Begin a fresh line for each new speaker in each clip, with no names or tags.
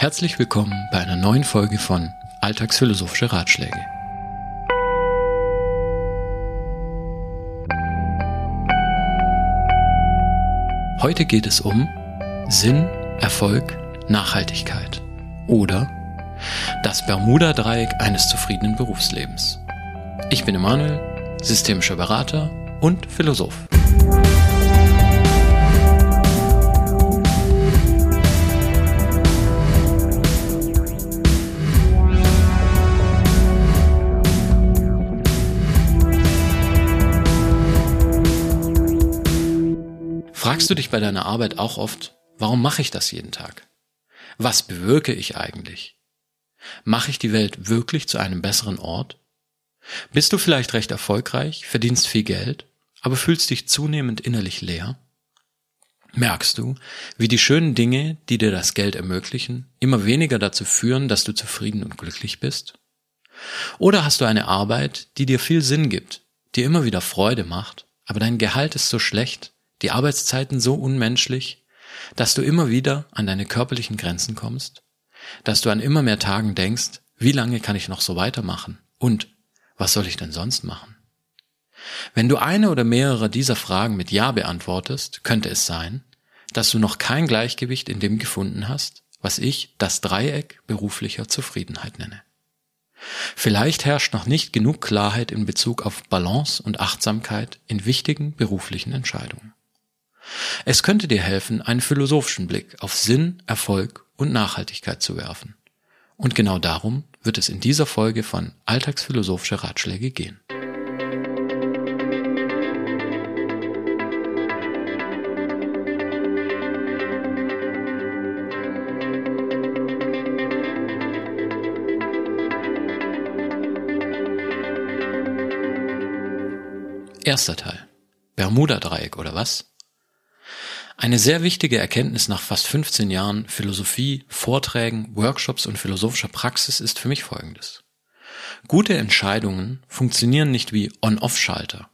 Herzlich willkommen bei einer neuen Folge von Alltagsphilosophische Ratschläge. Heute geht es um Sinn, Erfolg, Nachhaltigkeit oder das Bermuda-Dreieck eines zufriedenen Berufslebens. Ich bin Emanuel, systemischer Berater und Philosoph. Fragst du dich bei deiner Arbeit auch oft, warum mache ich das jeden Tag? Was bewirke ich eigentlich? Mache ich die Welt wirklich zu einem besseren Ort? Bist du vielleicht recht erfolgreich, verdienst viel Geld, aber fühlst dich zunehmend innerlich leer? Merkst du, wie die schönen Dinge, die dir das Geld ermöglichen, immer weniger dazu führen, dass du zufrieden und glücklich bist? Oder hast du eine Arbeit, die dir viel Sinn gibt, dir immer wieder Freude macht, aber dein Gehalt ist so schlecht, die Arbeitszeiten so unmenschlich, dass du immer wieder an deine körperlichen Grenzen kommst, dass du an immer mehr Tagen denkst, wie lange kann ich noch so weitermachen und was soll ich denn sonst machen? Wenn du eine oder mehrere dieser Fragen mit Ja beantwortest, könnte es sein, dass du noch kein Gleichgewicht in dem gefunden hast, was ich das Dreieck beruflicher Zufriedenheit nenne. Vielleicht herrscht noch nicht genug Klarheit in Bezug auf Balance und Achtsamkeit in wichtigen beruflichen Entscheidungen. Es könnte dir helfen, einen philosophischen Blick auf Sinn, Erfolg und Nachhaltigkeit zu werfen. Und genau darum wird es in dieser Folge von Alltagsphilosophische Ratschläge gehen. Erster Teil. Bermuda-Dreieck oder was? Eine sehr wichtige Erkenntnis nach fast 15 Jahren Philosophie, Vorträgen, Workshops und philosophischer Praxis ist für mich folgendes. Gute Entscheidungen funktionieren nicht wie On-Off-Schalter.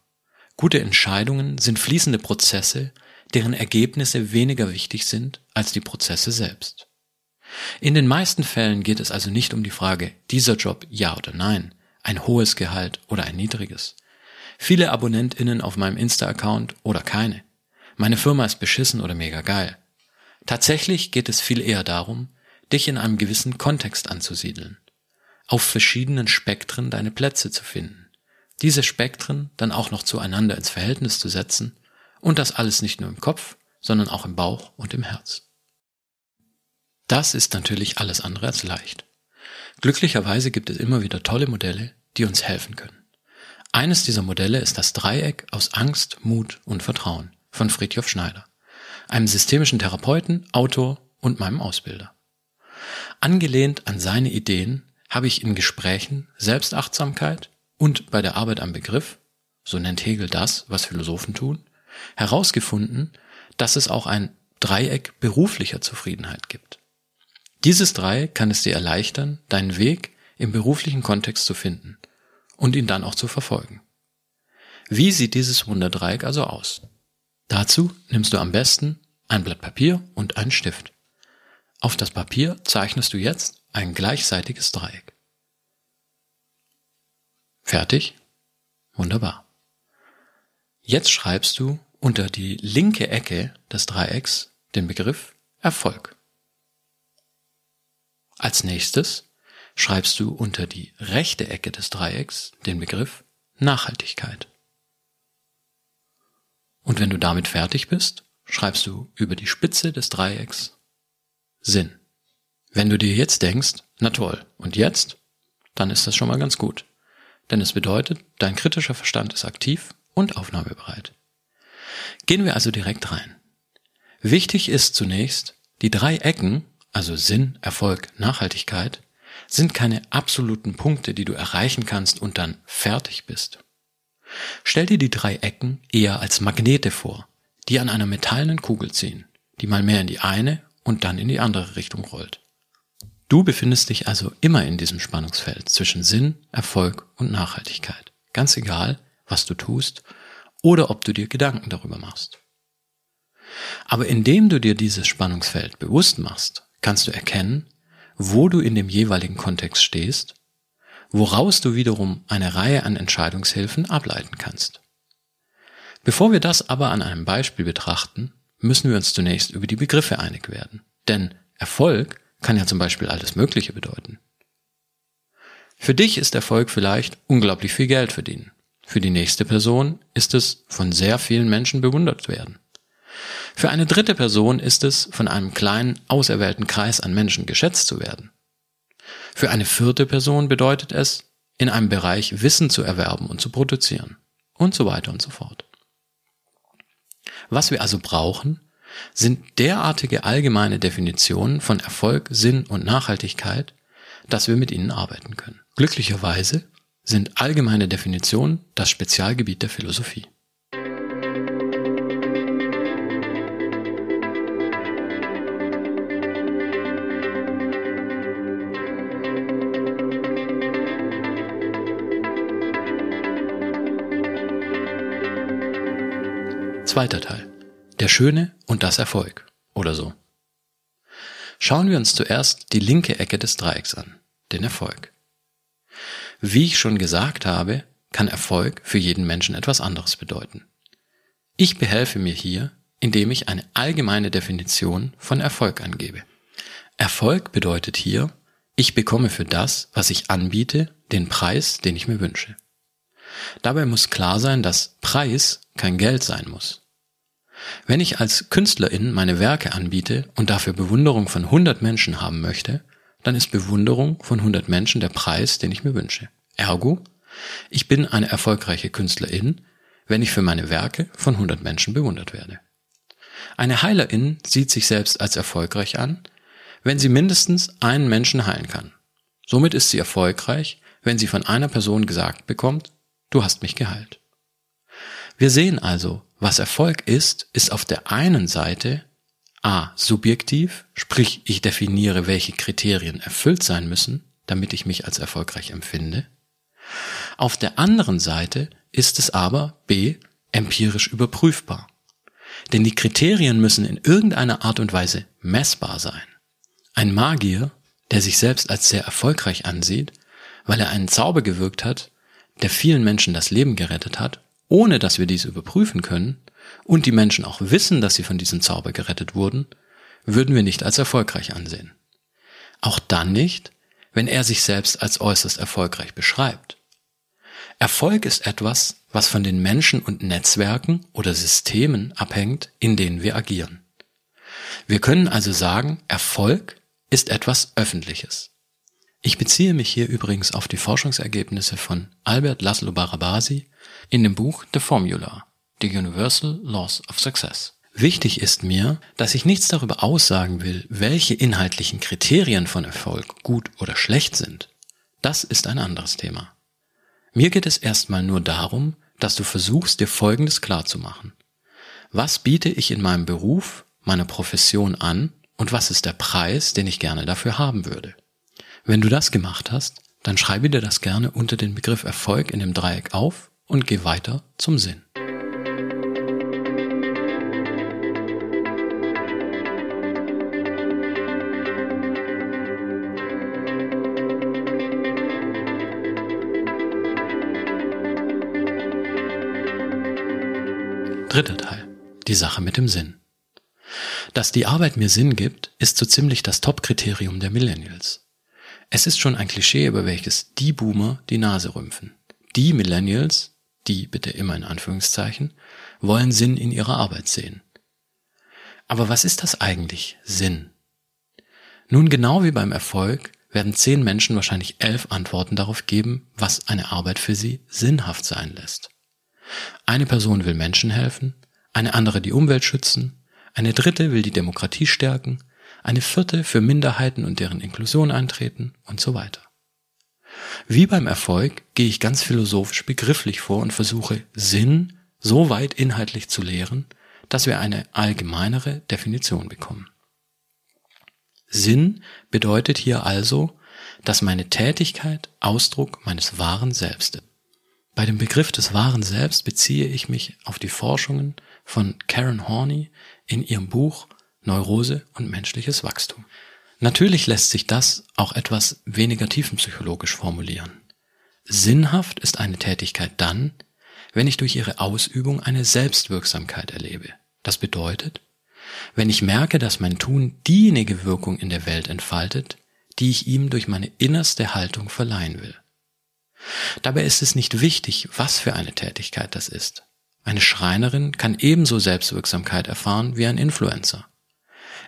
Gute Entscheidungen sind fließende Prozesse, deren Ergebnisse weniger wichtig sind als die Prozesse selbst. In den meisten Fällen geht es also nicht um die Frage, dieser Job ja oder nein, ein hohes Gehalt oder ein niedriges. Viele AbonnentInnen auf meinem Insta-Account oder keine meine Firma ist beschissen oder mega geil. Tatsächlich geht es viel eher darum, dich in einem gewissen Kontext anzusiedeln, auf verschiedenen Spektren deine Plätze zu finden, diese Spektren dann auch noch zueinander ins Verhältnis zu setzen und das alles nicht nur im Kopf, sondern auch im Bauch und im Herz. Das ist natürlich alles andere als leicht. Glücklicherweise gibt es immer wieder tolle Modelle, die uns helfen können. Eines dieser Modelle ist das Dreieck aus Angst, Mut und Vertrauen von Friedhof Schneider, einem systemischen Therapeuten, Autor und meinem Ausbilder. Angelehnt an seine Ideen habe ich in Gesprächen Selbstachtsamkeit und bei der Arbeit am Begriff, so nennt Hegel das, was Philosophen tun, herausgefunden, dass es auch ein Dreieck beruflicher Zufriedenheit gibt. Dieses Dreieck kann es dir erleichtern, deinen Weg im beruflichen Kontext zu finden und ihn dann auch zu verfolgen. Wie sieht dieses Wunderdreieck also aus? Dazu nimmst du am besten ein Blatt Papier und einen Stift. Auf das Papier zeichnest du jetzt ein gleichseitiges Dreieck. Fertig? Wunderbar. Jetzt schreibst du unter die linke Ecke des Dreiecks den Begriff Erfolg. Als nächstes schreibst du unter die rechte Ecke des Dreiecks den Begriff Nachhaltigkeit. Und wenn du damit fertig bist, schreibst du über die Spitze des Dreiecks Sinn. Wenn du dir jetzt denkst, na toll, und jetzt? Dann ist das schon mal ganz gut. Denn es bedeutet, dein kritischer Verstand ist aktiv und aufnahmebereit. Gehen wir also direkt rein. Wichtig ist zunächst, die drei Ecken, also Sinn, Erfolg, Nachhaltigkeit, sind keine absoluten Punkte, die du erreichen kannst und dann fertig bist. Stell dir die drei Ecken eher als Magnete vor, die an einer metallenen Kugel ziehen, die mal mehr in die eine und dann in die andere Richtung rollt. Du befindest dich also immer in diesem Spannungsfeld zwischen Sinn, Erfolg und Nachhaltigkeit. Ganz egal, was du tust oder ob du dir Gedanken darüber machst. Aber indem du dir dieses Spannungsfeld bewusst machst, kannst du erkennen, wo du in dem jeweiligen Kontext stehst, woraus du wiederum eine Reihe an Entscheidungshilfen ableiten kannst. Bevor wir das aber an einem Beispiel betrachten, müssen wir uns zunächst über die Begriffe einig werden. Denn Erfolg kann ja zum Beispiel alles Mögliche bedeuten. Für dich ist Erfolg vielleicht unglaublich viel Geld verdienen. Für die nächste Person ist es von sehr vielen Menschen bewundert werden. Für eine dritte Person ist es von einem kleinen, auserwählten Kreis an Menschen geschätzt zu werden. Für eine vierte Person bedeutet es, in einem Bereich Wissen zu erwerben und zu produzieren. Und so weiter und so fort. Was wir also brauchen, sind derartige allgemeine Definitionen von Erfolg, Sinn und Nachhaltigkeit, dass wir mit ihnen arbeiten können. Glücklicherweise sind allgemeine Definitionen das Spezialgebiet der Philosophie. Zweiter Teil. Der Schöne und das Erfolg. Oder so. Schauen wir uns zuerst die linke Ecke des Dreiecks an, den Erfolg. Wie ich schon gesagt habe, kann Erfolg für jeden Menschen etwas anderes bedeuten. Ich behelfe mir hier, indem ich eine allgemeine Definition von Erfolg angebe. Erfolg bedeutet hier, ich bekomme für das, was ich anbiete, den Preis, den ich mir wünsche. Dabei muss klar sein, dass Preis kein Geld sein muss. Wenn ich als Künstlerin meine Werke anbiete und dafür Bewunderung von 100 Menschen haben möchte, dann ist Bewunderung von 100 Menschen der Preis, den ich mir wünsche. Ergo, ich bin eine erfolgreiche Künstlerin, wenn ich für meine Werke von 100 Menschen bewundert werde. Eine Heilerin sieht sich selbst als erfolgreich an, wenn sie mindestens einen Menschen heilen kann. Somit ist sie erfolgreich, wenn sie von einer Person gesagt bekommt, du hast mich geheilt. Wir sehen also, was Erfolg ist, ist auf der einen Seite a. subjektiv, sprich ich definiere, welche Kriterien erfüllt sein müssen, damit ich mich als erfolgreich empfinde. Auf der anderen Seite ist es aber b. empirisch überprüfbar. Denn die Kriterien müssen in irgendeiner Art und Weise messbar sein. Ein Magier, der sich selbst als sehr erfolgreich ansieht, weil er einen Zauber gewirkt hat, der vielen Menschen das Leben gerettet hat, ohne dass wir dies überprüfen können und die Menschen auch wissen, dass sie von diesem Zauber gerettet wurden, würden wir nicht als erfolgreich ansehen. Auch dann nicht, wenn er sich selbst als äußerst erfolgreich beschreibt. Erfolg ist etwas, was von den Menschen und Netzwerken oder Systemen abhängt, in denen wir agieren. Wir können also sagen, Erfolg ist etwas Öffentliches. Ich beziehe mich hier übrigens auf die Forschungsergebnisse von Albert Laszlo Barabasi in dem Buch The Formula, The Universal Laws of Success. Wichtig ist mir, dass ich nichts darüber aussagen will, welche inhaltlichen Kriterien von Erfolg gut oder schlecht sind. Das ist ein anderes Thema. Mir geht es erstmal nur darum, dass du versuchst, dir Folgendes klarzumachen. Was biete ich in meinem Beruf, meiner Profession an und was ist der Preis, den ich gerne dafür haben würde? Wenn du das gemacht hast, dann schreibe dir das gerne unter den Begriff Erfolg in dem Dreieck auf und geh weiter zum Sinn. Dritter Teil. Die Sache mit dem Sinn. Dass die Arbeit mir Sinn gibt, ist so ziemlich das Top-Kriterium der Millennials. Es ist schon ein Klischee, über welches die Boomer die Nase rümpfen. Die Millennials die bitte immer in Anführungszeichen, wollen Sinn in ihrer Arbeit sehen. Aber was ist das eigentlich, Sinn? Nun, genau wie beim Erfolg werden zehn Menschen wahrscheinlich elf Antworten darauf geben, was eine Arbeit für sie sinnhaft sein lässt. Eine Person will Menschen helfen, eine andere die Umwelt schützen, eine dritte will die Demokratie stärken, eine vierte für Minderheiten und deren Inklusion eintreten und so weiter. Wie beim Erfolg gehe ich ganz philosophisch begrifflich vor und versuche Sinn so weit inhaltlich zu lehren, dass wir eine allgemeinere Definition bekommen. Sinn bedeutet hier also, dass meine Tätigkeit Ausdruck meines wahren Selbst ist. Bei dem Begriff des wahren Selbst beziehe ich mich auf die Forschungen von Karen Horney in ihrem Buch Neurose und menschliches Wachstum. Natürlich lässt sich das auch etwas weniger tiefenpsychologisch formulieren. Sinnhaft ist eine Tätigkeit dann, wenn ich durch ihre Ausübung eine Selbstwirksamkeit erlebe. Das bedeutet, wenn ich merke, dass mein Tun diejenige Wirkung in der Welt entfaltet, die ich ihm durch meine innerste Haltung verleihen will. Dabei ist es nicht wichtig, was für eine Tätigkeit das ist. Eine Schreinerin kann ebenso Selbstwirksamkeit erfahren wie ein Influencer.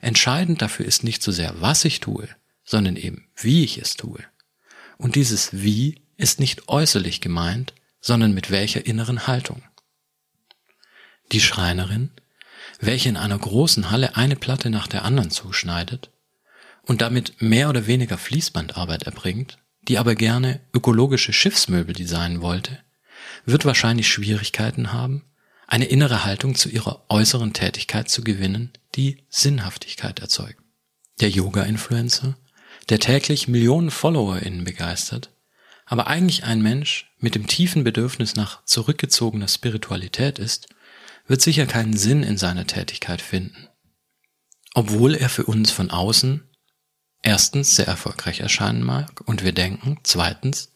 Entscheidend dafür ist nicht so sehr, was ich tue, sondern eben, wie ich es tue. Und dieses Wie ist nicht äußerlich gemeint, sondern mit welcher inneren Haltung. Die Schreinerin, welche in einer großen Halle eine Platte nach der anderen zuschneidet und damit mehr oder weniger Fließbandarbeit erbringt, die aber gerne ökologische Schiffsmöbel designen wollte, wird wahrscheinlich Schwierigkeiten haben, eine innere Haltung zu ihrer äußeren Tätigkeit zu gewinnen, die Sinnhaftigkeit erzeugt. Der Yoga-Influencer, der täglich Millionen FollowerInnen begeistert, aber eigentlich ein Mensch mit dem tiefen Bedürfnis nach zurückgezogener Spiritualität ist, wird sicher keinen Sinn in seiner Tätigkeit finden. Obwohl er für uns von außen erstens sehr erfolgreich erscheinen mag und wir denken, zweitens,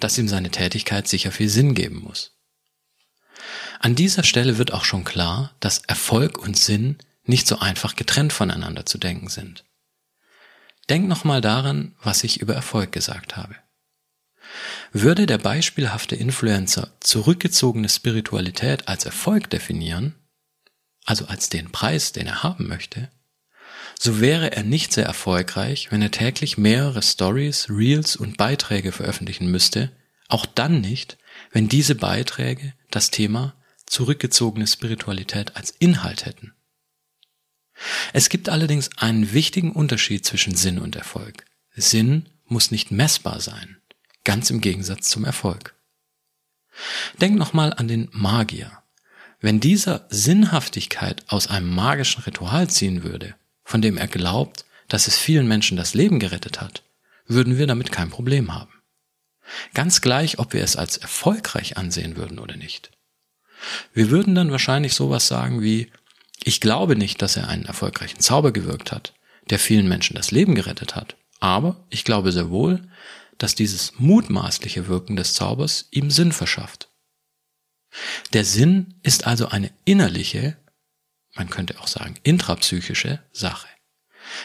dass ihm seine Tätigkeit sicher viel Sinn geben muss. An dieser Stelle wird auch schon klar, dass Erfolg und Sinn nicht so einfach getrennt voneinander zu denken sind. Denk nochmal daran, was ich über Erfolg gesagt habe. Würde der beispielhafte Influencer zurückgezogene Spiritualität als Erfolg definieren, also als den Preis, den er haben möchte, so wäre er nicht sehr erfolgreich, wenn er täglich mehrere Stories, Reels und Beiträge veröffentlichen müsste, auch dann nicht, wenn diese Beiträge das Thema zurückgezogene Spiritualität als Inhalt hätten. Es gibt allerdings einen wichtigen Unterschied zwischen Sinn und Erfolg. Sinn muss nicht messbar sein, ganz im Gegensatz zum Erfolg. Denk nochmal an den Magier. Wenn dieser Sinnhaftigkeit aus einem magischen Ritual ziehen würde, von dem er glaubt, dass es vielen Menschen das Leben gerettet hat, würden wir damit kein Problem haben. Ganz gleich, ob wir es als erfolgreich ansehen würden oder nicht. Wir würden dann wahrscheinlich sowas sagen wie, ich glaube nicht, dass er einen erfolgreichen Zauber gewirkt hat, der vielen Menschen das Leben gerettet hat, aber ich glaube sehr wohl, dass dieses mutmaßliche Wirken des Zaubers ihm Sinn verschafft. Der Sinn ist also eine innerliche, man könnte auch sagen intrapsychische Sache.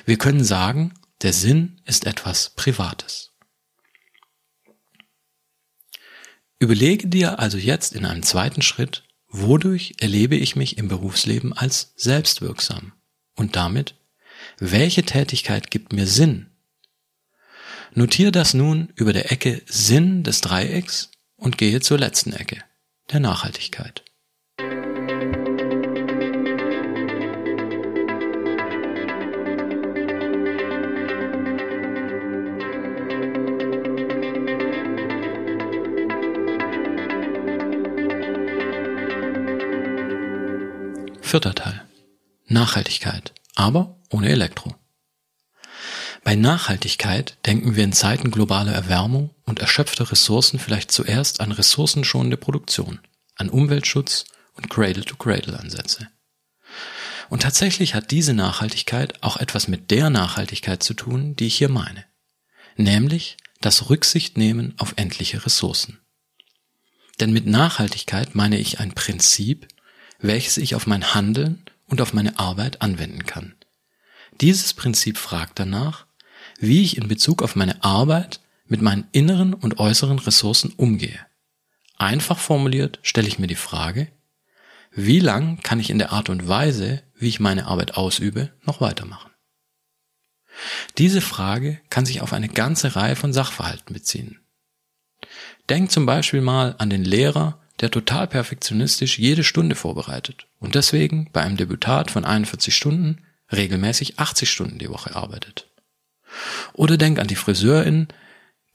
Wir können sagen, der Sinn ist etwas Privates. Überlege dir also jetzt in einem zweiten Schritt, wodurch erlebe ich mich im Berufsleben als selbstwirksam und damit, welche Tätigkeit gibt mir Sinn? Notiere das nun über der Ecke Sinn des Dreiecks und gehe zur letzten Ecke, der Nachhaltigkeit. Vierter Teil. Nachhaltigkeit, aber ohne Elektro. Bei Nachhaltigkeit denken wir in Zeiten globaler Erwärmung und erschöpfter Ressourcen vielleicht zuerst an ressourcenschonende Produktion, an Umweltschutz und Cradle-to-Cradle-Ansätze. Und tatsächlich hat diese Nachhaltigkeit auch etwas mit der Nachhaltigkeit zu tun, die ich hier meine, nämlich das Rücksichtnehmen auf endliche Ressourcen. Denn mit Nachhaltigkeit meine ich ein Prinzip, welches ich auf mein Handeln und auf meine Arbeit anwenden kann. Dieses Prinzip fragt danach, wie ich in Bezug auf meine Arbeit mit meinen inneren und äußeren Ressourcen umgehe. Einfach formuliert stelle ich mir die Frage, wie lang kann ich in der Art und Weise, wie ich meine Arbeit ausübe, noch weitermachen? Diese Frage kann sich auf eine ganze Reihe von Sachverhalten beziehen. Denk zum Beispiel mal an den Lehrer, der total perfektionistisch jede Stunde vorbereitet und deswegen bei einem Debütat von 41 Stunden regelmäßig 80 Stunden die Woche arbeitet. Oder denk an die Friseurin,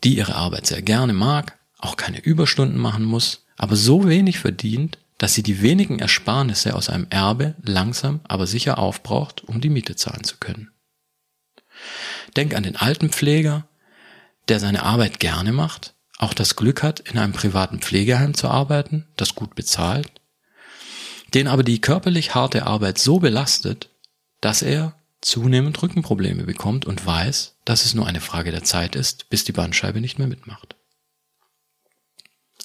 die ihre Arbeit sehr gerne mag, auch keine Überstunden machen muss, aber so wenig verdient, dass sie die wenigen Ersparnisse aus einem Erbe langsam aber sicher aufbraucht, um die Miete zahlen zu können. Denk an den Altenpfleger, der seine Arbeit gerne macht, auch das Glück hat, in einem privaten Pflegeheim zu arbeiten, das gut bezahlt, den aber die körperlich harte Arbeit so belastet, dass er, zunehmend Rückenprobleme bekommt und weiß, dass es nur eine Frage der Zeit ist, bis die Bandscheibe nicht mehr mitmacht.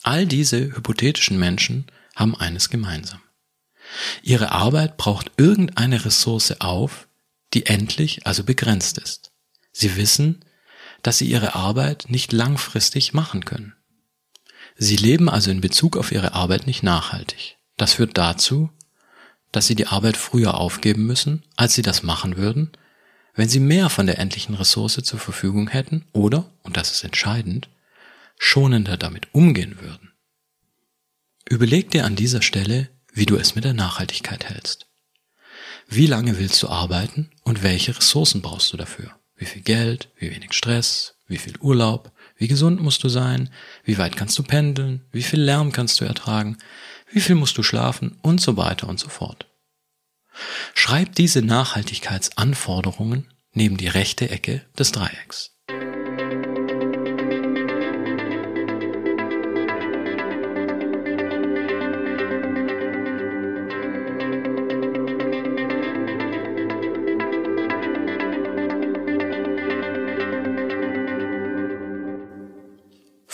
All diese hypothetischen Menschen haben eines gemeinsam. Ihre Arbeit braucht irgendeine Ressource auf, die endlich, also begrenzt ist. Sie wissen, dass sie ihre Arbeit nicht langfristig machen können. Sie leben also in Bezug auf ihre Arbeit nicht nachhaltig. Das führt dazu, dass sie die Arbeit früher aufgeben müssen, als sie das machen würden, wenn sie mehr von der endlichen Ressource zur Verfügung hätten oder, und das ist entscheidend, schonender damit umgehen würden. Überleg dir an dieser Stelle, wie du es mit der Nachhaltigkeit hältst. Wie lange willst du arbeiten und welche Ressourcen brauchst du dafür? Wie viel Geld, wie wenig Stress, wie viel Urlaub, wie gesund musst du sein, wie weit kannst du pendeln, wie viel Lärm kannst du ertragen, wie viel musst du schlafen? Und so weiter und so fort. Schreib diese Nachhaltigkeitsanforderungen neben die rechte Ecke des Dreiecks.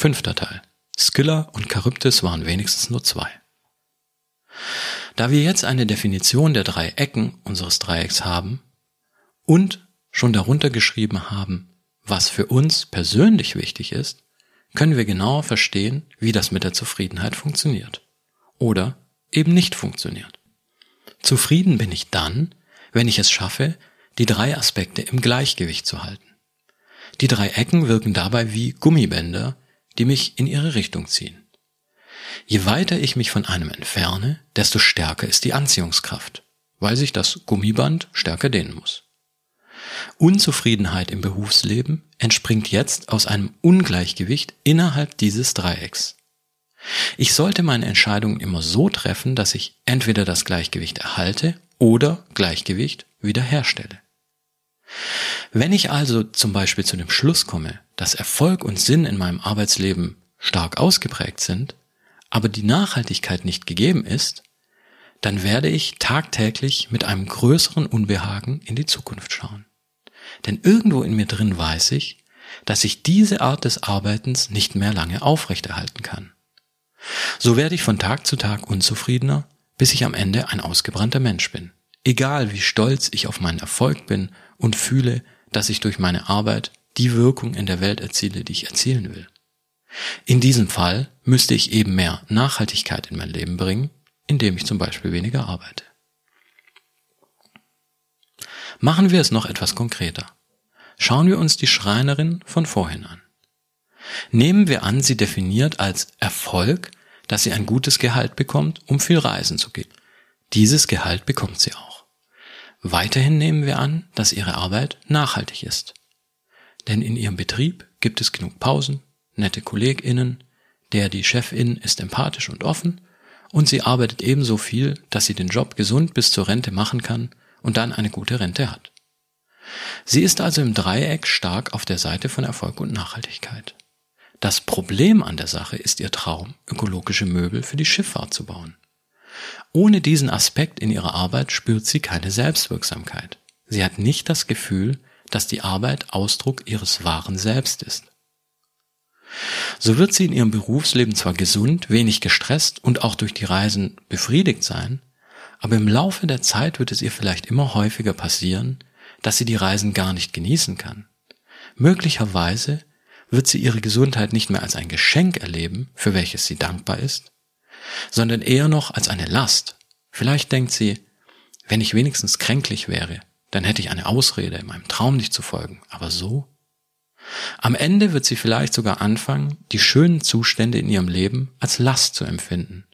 Fünfter Teil. Skylla und Charybdis waren wenigstens nur zwei. Da wir jetzt eine Definition der drei Ecken unseres Dreiecks haben und schon darunter geschrieben haben, was für uns persönlich wichtig ist, können wir genauer verstehen, wie das mit der Zufriedenheit funktioniert. Oder eben nicht funktioniert. Zufrieden bin ich dann, wenn ich es schaffe, die drei Aspekte im Gleichgewicht zu halten. Die drei Ecken wirken dabei wie Gummibänder, die mich in ihre Richtung ziehen. Je weiter ich mich von einem entferne, desto stärker ist die Anziehungskraft, weil sich das Gummiband stärker dehnen muss. Unzufriedenheit im Berufsleben entspringt jetzt aus einem Ungleichgewicht innerhalb dieses Dreiecks. Ich sollte meine Entscheidungen immer so treffen, dass ich entweder das Gleichgewicht erhalte oder Gleichgewicht wiederherstelle. Wenn ich also zum Beispiel zu dem Schluss komme, dass Erfolg und Sinn in meinem Arbeitsleben stark ausgeprägt sind, aber die Nachhaltigkeit nicht gegeben ist, dann werde ich tagtäglich mit einem größeren Unbehagen in die Zukunft schauen. Denn irgendwo in mir drin weiß ich, dass ich diese Art des Arbeitens nicht mehr lange aufrechterhalten kann. So werde ich von Tag zu Tag unzufriedener, bis ich am Ende ein ausgebrannter Mensch bin. Egal wie stolz ich auf meinen Erfolg bin und fühle, dass ich durch meine Arbeit die Wirkung in der Welt erziele, die ich erzielen will. In diesem Fall müsste ich eben mehr Nachhaltigkeit in mein Leben bringen, indem ich zum Beispiel weniger arbeite. Machen wir es noch etwas konkreter. Schauen wir uns die Schreinerin von vorhin an. Nehmen wir an, sie definiert als Erfolg, dass sie ein gutes Gehalt bekommt, um viel reisen zu gehen. Dieses Gehalt bekommt sie auch. Weiterhin nehmen wir an, dass ihre Arbeit nachhaltig ist. Denn in ihrem Betrieb gibt es genug Pausen, nette KollegInnen, der die Chefin ist empathisch und offen und sie arbeitet ebenso viel, dass sie den Job gesund bis zur Rente machen kann und dann eine gute Rente hat. Sie ist also im Dreieck stark auf der Seite von Erfolg und Nachhaltigkeit. Das Problem an der Sache ist ihr Traum, ökologische Möbel für die Schifffahrt zu bauen. Ohne diesen Aspekt in ihrer Arbeit spürt sie keine Selbstwirksamkeit. Sie hat nicht das Gefühl, dass die Arbeit Ausdruck ihres wahren Selbst ist. So wird sie in ihrem Berufsleben zwar gesund, wenig gestresst und auch durch die Reisen befriedigt sein, aber im Laufe der Zeit wird es ihr vielleicht immer häufiger passieren, dass sie die Reisen gar nicht genießen kann. Möglicherweise wird sie ihre Gesundheit nicht mehr als ein Geschenk erleben, für welches sie dankbar ist, sondern eher noch als eine Last. Vielleicht denkt sie, wenn ich wenigstens kränklich wäre, dann hätte ich eine Ausrede, meinem Traum nicht zu folgen, aber so? Am Ende wird sie vielleicht sogar anfangen, die schönen Zustände in ihrem Leben als Last zu empfinden.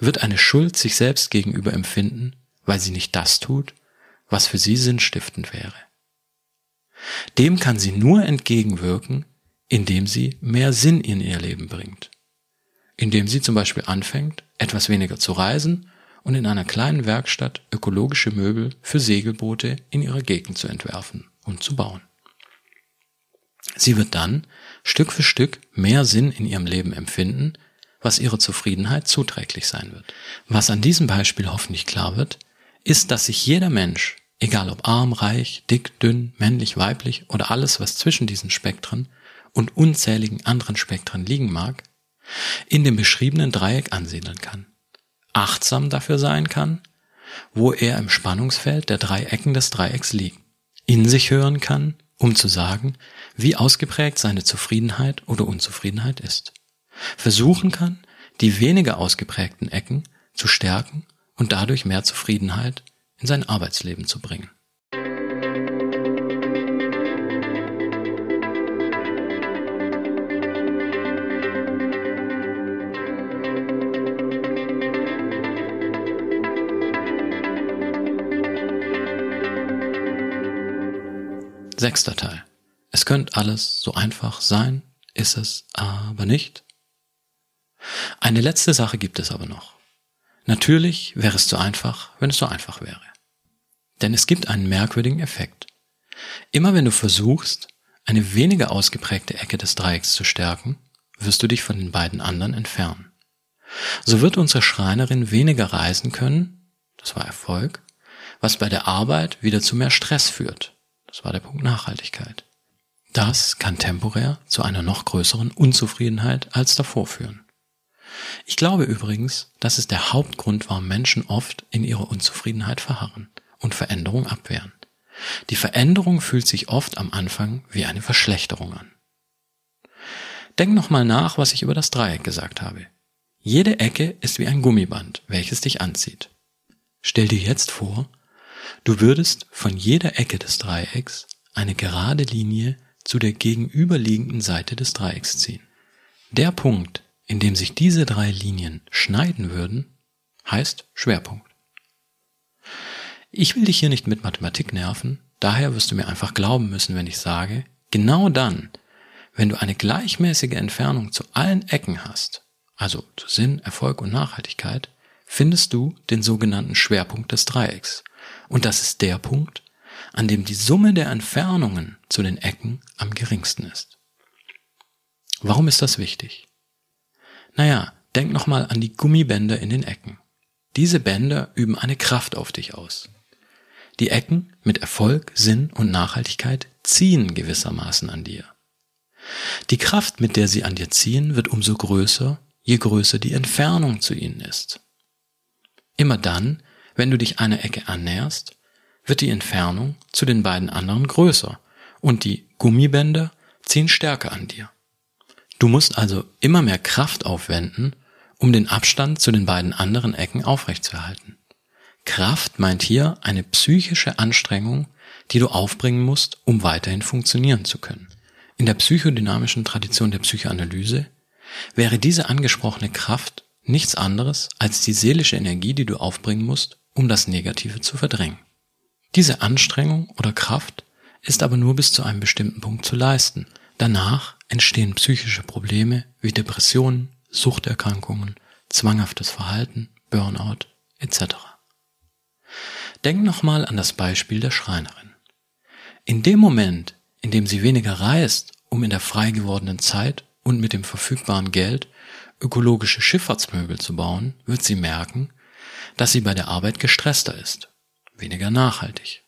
Wird eine Schuld sich selbst gegenüber empfinden, weil sie nicht das tut, was für sie sinnstiftend wäre. Dem kann sie nur entgegenwirken, indem sie mehr Sinn in ihr Leben bringt. Indem sie zum Beispiel anfängt, etwas weniger zu reisen und in einer kleinen Werkstatt ökologische Möbel für Segelboote in ihrer Gegend zu entwerfen und zu bauen. Sie wird dann Stück für Stück mehr Sinn in ihrem Leben empfinden, was ihrer Zufriedenheit zuträglich sein wird. Was an diesem Beispiel hoffentlich klar wird, ist, dass sich jeder Mensch egal ob arm, reich, dick, dünn, männlich, weiblich oder alles, was zwischen diesen Spektren und unzähligen anderen Spektren liegen mag, in dem beschriebenen Dreieck ansiedeln kann, achtsam dafür sein kann, wo er im Spannungsfeld der drei Ecken des Dreiecks liegt, in sich hören kann, um zu sagen, wie ausgeprägt seine Zufriedenheit oder Unzufriedenheit ist, versuchen kann, die weniger ausgeprägten Ecken zu stärken und dadurch mehr Zufriedenheit in sein Arbeitsleben zu bringen. Sechster Teil. Es könnte alles so einfach sein, ist es aber nicht. Eine letzte Sache gibt es aber noch. Natürlich wäre es zu einfach, wenn es so einfach wäre. Denn es gibt einen merkwürdigen Effekt. Immer wenn du versuchst, eine weniger ausgeprägte Ecke des Dreiecks zu stärken, wirst du dich von den beiden anderen entfernen. So wird unsere Schreinerin weniger reisen können, das war Erfolg, was bei der Arbeit wieder zu mehr Stress führt, das war der Punkt Nachhaltigkeit. Das kann temporär zu einer noch größeren Unzufriedenheit als davor führen. Ich glaube übrigens, dass es der Hauptgrund war, Menschen oft in ihrer Unzufriedenheit verharren und Veränderung abwehren. Die Veränderung fühlt sich oft am Anfang wie eine Verschlechterung an. Denk nochmal nach, was ich über das Dreieck gesagt habe. Jede Ecke ist wie ein Gummiband, welches dich anzieht. Stell dir jetzt vor, Du würdest von jeder Ecke des Dreiecks eine gerade Linie zu der gegenüberliegenden Seite des Dreiecks ziehen. Der Punkt, in dem sich diese drei Linien schneiden würden, heißt Schwerpunkt. Ich will dich hier nicht mit Mathematik nerven, daher wirst du mir einfach glauben müssen, wenn ich sage, genau dann, wenn du eine gleichmäßige Entfernung zu allen Ecken hast, also zu Sinn, Erfolg und Nachhaltigkeit, findest du den sogenannten Schwerpunkt des Dreiecks, und das ist der Punkt, an dem die Summe der Entfernungen zu den Ecken am geringsten ist. Warum ist das wichtig? Naja, denk nochmal an die Gummibänder in den Ecken. Diese Bänder üben eine Kraft auf dich aus. Die Ecken mit Erfolg, Sinn und Nachhaltigkeit ziehen gewissermaßen an dir. Die Kraft, mit der sie an dir ziehen, wird umso größer, je größer die Entfernung zu ihnen ist. Immer dann, wenn du dich einer Ecke annäherst, wird die Entfernung zu den beiden anderen größer und die Gummibänder ziehen stärker an dir. Du musst also immer mehr Kraft aufwenden, um den Abstand zu den beiden anderen Ecken aufrechtzuerhalten. Kraft meint hier eine psychische Anstrengung, die du aufbringen musst, um weiterhin funktionieren zu können. In der psychodynamischen Tradition der Psychoanalyse wäre diese angesprochene Kraft nichts anderes als die seelische Energie, die du aufbringen musst, um das Negative zu verdrängen. Diese Anstrengung oder Kraft ist aber nur bis zu einem bestimmten Punkt zu leisten. Danach entstehen psychische Probleme wie Depressionen, Suchterkrankungen, zwanghaftes Verhalten, Burnout etc. Denk nochmal an das Beispiel der Schreinerin. In dem Moment, in dem sie weniger reist, um in der frei gewordenen Zeit und mit dem verfügbaren Geld ökologische Schifffahrtsmöbel zu bauen, wird sie merken, dass sie bei der Arbeit gestresster ist, weniger nachhaltig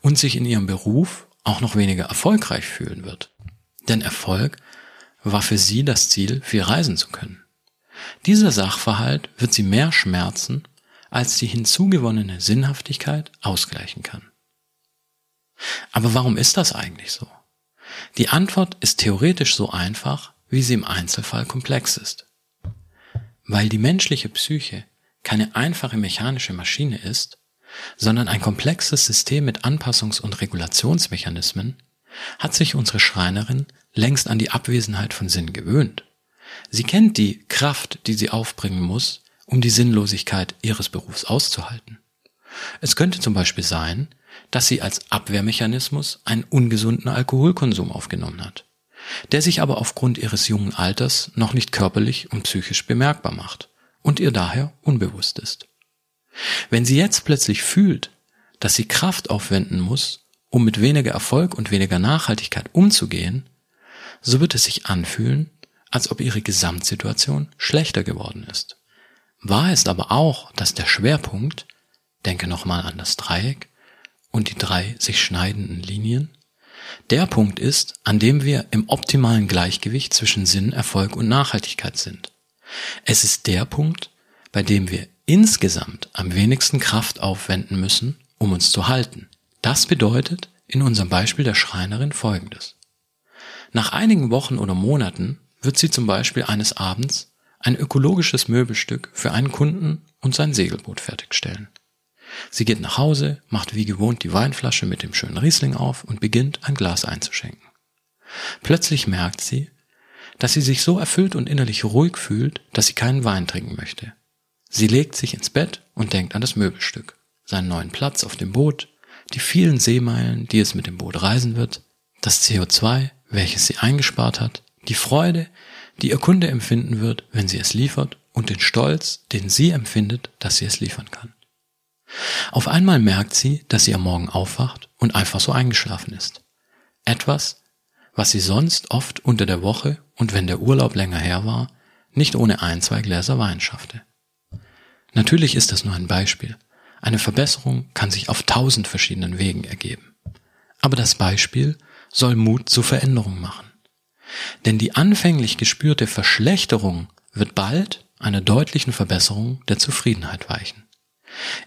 und sich in ihrem Beruf auch noch weniger erfolgreich fühlen wird. Denn Erfolg war für sie das Ziel, viel reisen zu können. Dieser Sachverhalt wird sie mehr schmerzen, als die hinzugewonnene Sinnhaftigkeit ausgleichen kann. Aber warum ist das eigentlich so? Die Antwort ist theoretisch so einfach, wie sie im Einzelfall komplex ist. Weil die menschliche Psyche keine einfache mechanische Maschine ist, sondern ein komplexes System mit Anpassungs- und Regulationsmechanismen, hat sich unsere Schreinerin längst an die Abwesenheit von Sinn gewöhnt. Sie kennt die Kraft, die sie aufbringen muss, um die Sinnlosigkeit ihres Berufs auszuhalten. Es könnte zum Beispiel sein, dass sie als Abwehrmechanismus einen ungesunden Alkoholkonsum aufgenommen hat, der sich aber aufgrund ihres jungen Alters noch nicht körperlich und psychisch bemerkbar macht und ihr daher unbewusst ist. Wenn sie jetzt plötzlich fühlt, dass sie Kraft aufwenden muss, um mit weniger Erfolg und weniger Nachhaltigkeit umzugehen, so wird es sich anfühlen, als ob ihre Gesamtsituation schlechter geworden ist. Wahr ist aber auch, dass der Schwerpunkt, denke nochmal an das Dreieck, und die drei sich schneidenden Linien der Punkt ist, an dem wir im optimalen Gleichgewicht zwischen Sinn, Erfolg und Nachhaltigkeit sind. Es ist der Punkt, bei dem wir insgesamt am wenigsten Kraft aufwenden müssen, um uns zu halten. Das bedeutet in unserem Beispiel der Schreinerin Folgendes. Nach einigen Wochen oder Monaten wird sie zum Beispiel eines Abends ein ökologisches Möbelstück für einen Kunden und sein Segelboot fertigstellen. Sie geht nach Hause, macht wie gewohnt die Weinflasche mit dem schönen Riesling auf und beginnt ein Glas einzuschenken. Plötzlich merkt sie, dass sie sich so erfüllt und innerlich ruhig fühlt, dass sie keinen Wein trinken möchte. Sie legt sich ins Bett und denkt an das Möbelstück, seinen neuen Platz auf dem Boot, die vielen Seemeilen, die es mit dem Boot reisen wird, das CO2, welches sie eingespart hat, die Freude, die ihr Kunde empfinden wird, wenn sie es liefert, und den Stolz, den sie empfindet, dass sie es liefern kann. Auf einmal merkt sie, dass sie am Morgen aufwacht und einfach so eingeschlafen ist. Etwas, was sie sonst oft unter der Woche und wenn der Urlaub länger her war, nicht ohne ein, zwei Gläser Wein schaffte. Natürlich ist das nur ein Beispiel. Eine Verbesserung kann sich auf tausend verschiedenen Wegen ergeben. Aber das Beispiel soll Mut zur Veränderung machen. Denn die anfänglich gespürte Verschlechterung wird bald einer deutlichen Verbesserung der Zufriedenheit weichen.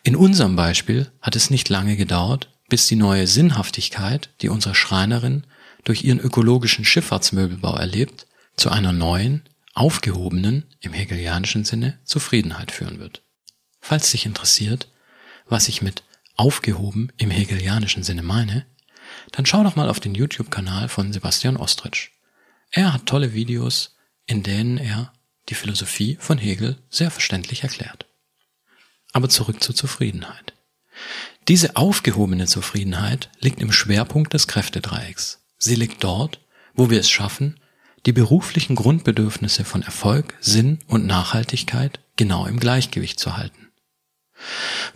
In unserem Beispiel hat es nicht lange gedauert, bis die neue Sinnhaftigkeit, die unsere Schreinerin durch ihren ökologischen Schifffahrtsmöbelbau erlebt, zu einer neuen, aufgehobenen, im hegelianischen Sinne, Zufriedenheit führen wird. Falls dich interessiert, was ich mit aufgehoben im hegelianischen Sinne meine, dann schau doch mal auf den YouTube-Kanal von Sebastian Ostrich. Er hat tolle Videos, in denen er die Philosophie von Hegel sehr verständlich erklärt. Aber zurück zur Zufriedenheit. Diese aufgehobene Zufriedenheit liegt im Schwerpunkt des Kräftedreiecks. Sie liegt dort, wo wir es schaffen, die beruflichen Grundbedürfnisse von Erfolg, Sinn und Nachhaltigkeit genau im Gleichgewicht zu halten.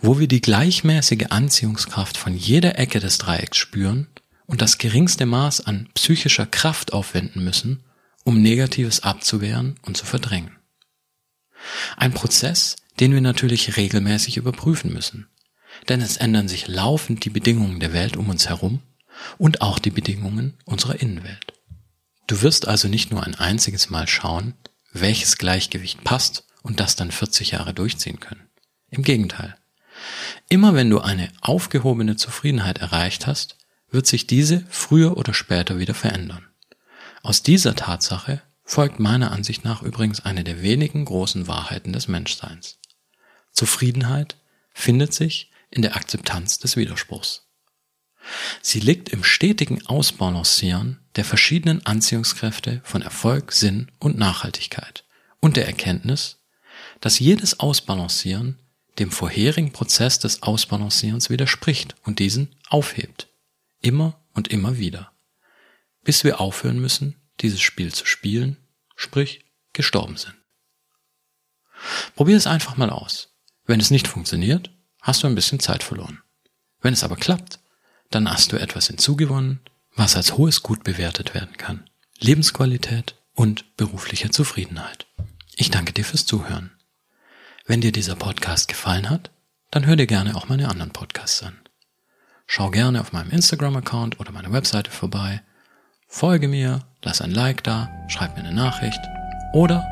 Wo wir die gleichmäßige Anziehungskraft von jeder Ecke des Dreiecks spüren und das geringste Maß an psychischer Kraft aufwenden müssen, um Negatives abzuwehren und zu verdrängen. Ein Prozess, den wir natürlich regelmäßig überprüfen müssen. Denn es ändern sich laufend die Bedingungen der Welt um uns herum und auch die Bedingungen unserer Innenwelt. Du wirst also nicht nur ein einziges Mal schauen, welches Gleichgewicht passt und das dann 40 Jahre durchziehen können. Im Gegenteil. Immer wenn du eine aufgehobene Zufriedenheit erreicht hast, wird sich diese früher oder später wieder verändern. Aus dieser Tatsache folgt meiner Ansicht nach übrigens eine der wenigen großen Wahrheiten des Menschseins. Zufriedenheit findet sich in der Akzeptanz des Widerspruchs. Sie liegt im stetigen Ausbalancieren der verschiedenen Anziehungskräfte von Erfolg, Sinn und Nachhaltigkeit und der Erkenntnis, dass jedes Ausbalancieren dem vorherigen Prozess des Ausbalancierens widerspricht und diesen aufhebt. Immer und immer wieder. Bis wir aufhören müssen, dieses Spiel zu spielen, sprich gestorben sind. Probier es einfach mal aus. Wenn es nicht funktioniert, hast du ein bisschen Zeit verloren. Wenn es aber klappt, dann hast du etwas hinzugewonnen, was als hohes Gut bewertet werden kann. Lebensqualität und berufliche Zufriedenheit. Ich danke dir fürs Zuhören. Wenn dir dieser Podcast gefallen hat, dann hör dir gerne auch meine anderen Podcasts an. Schau gerne auf meinem Instagram-Account oder meiner Webseite vorbei, folge mir, lass ein Like da, schreib mir eine Nachricht oder,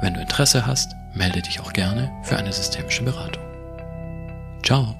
wenn du Interesse hast, melde dich auch gerne für eine systemische Beratung. Ciao!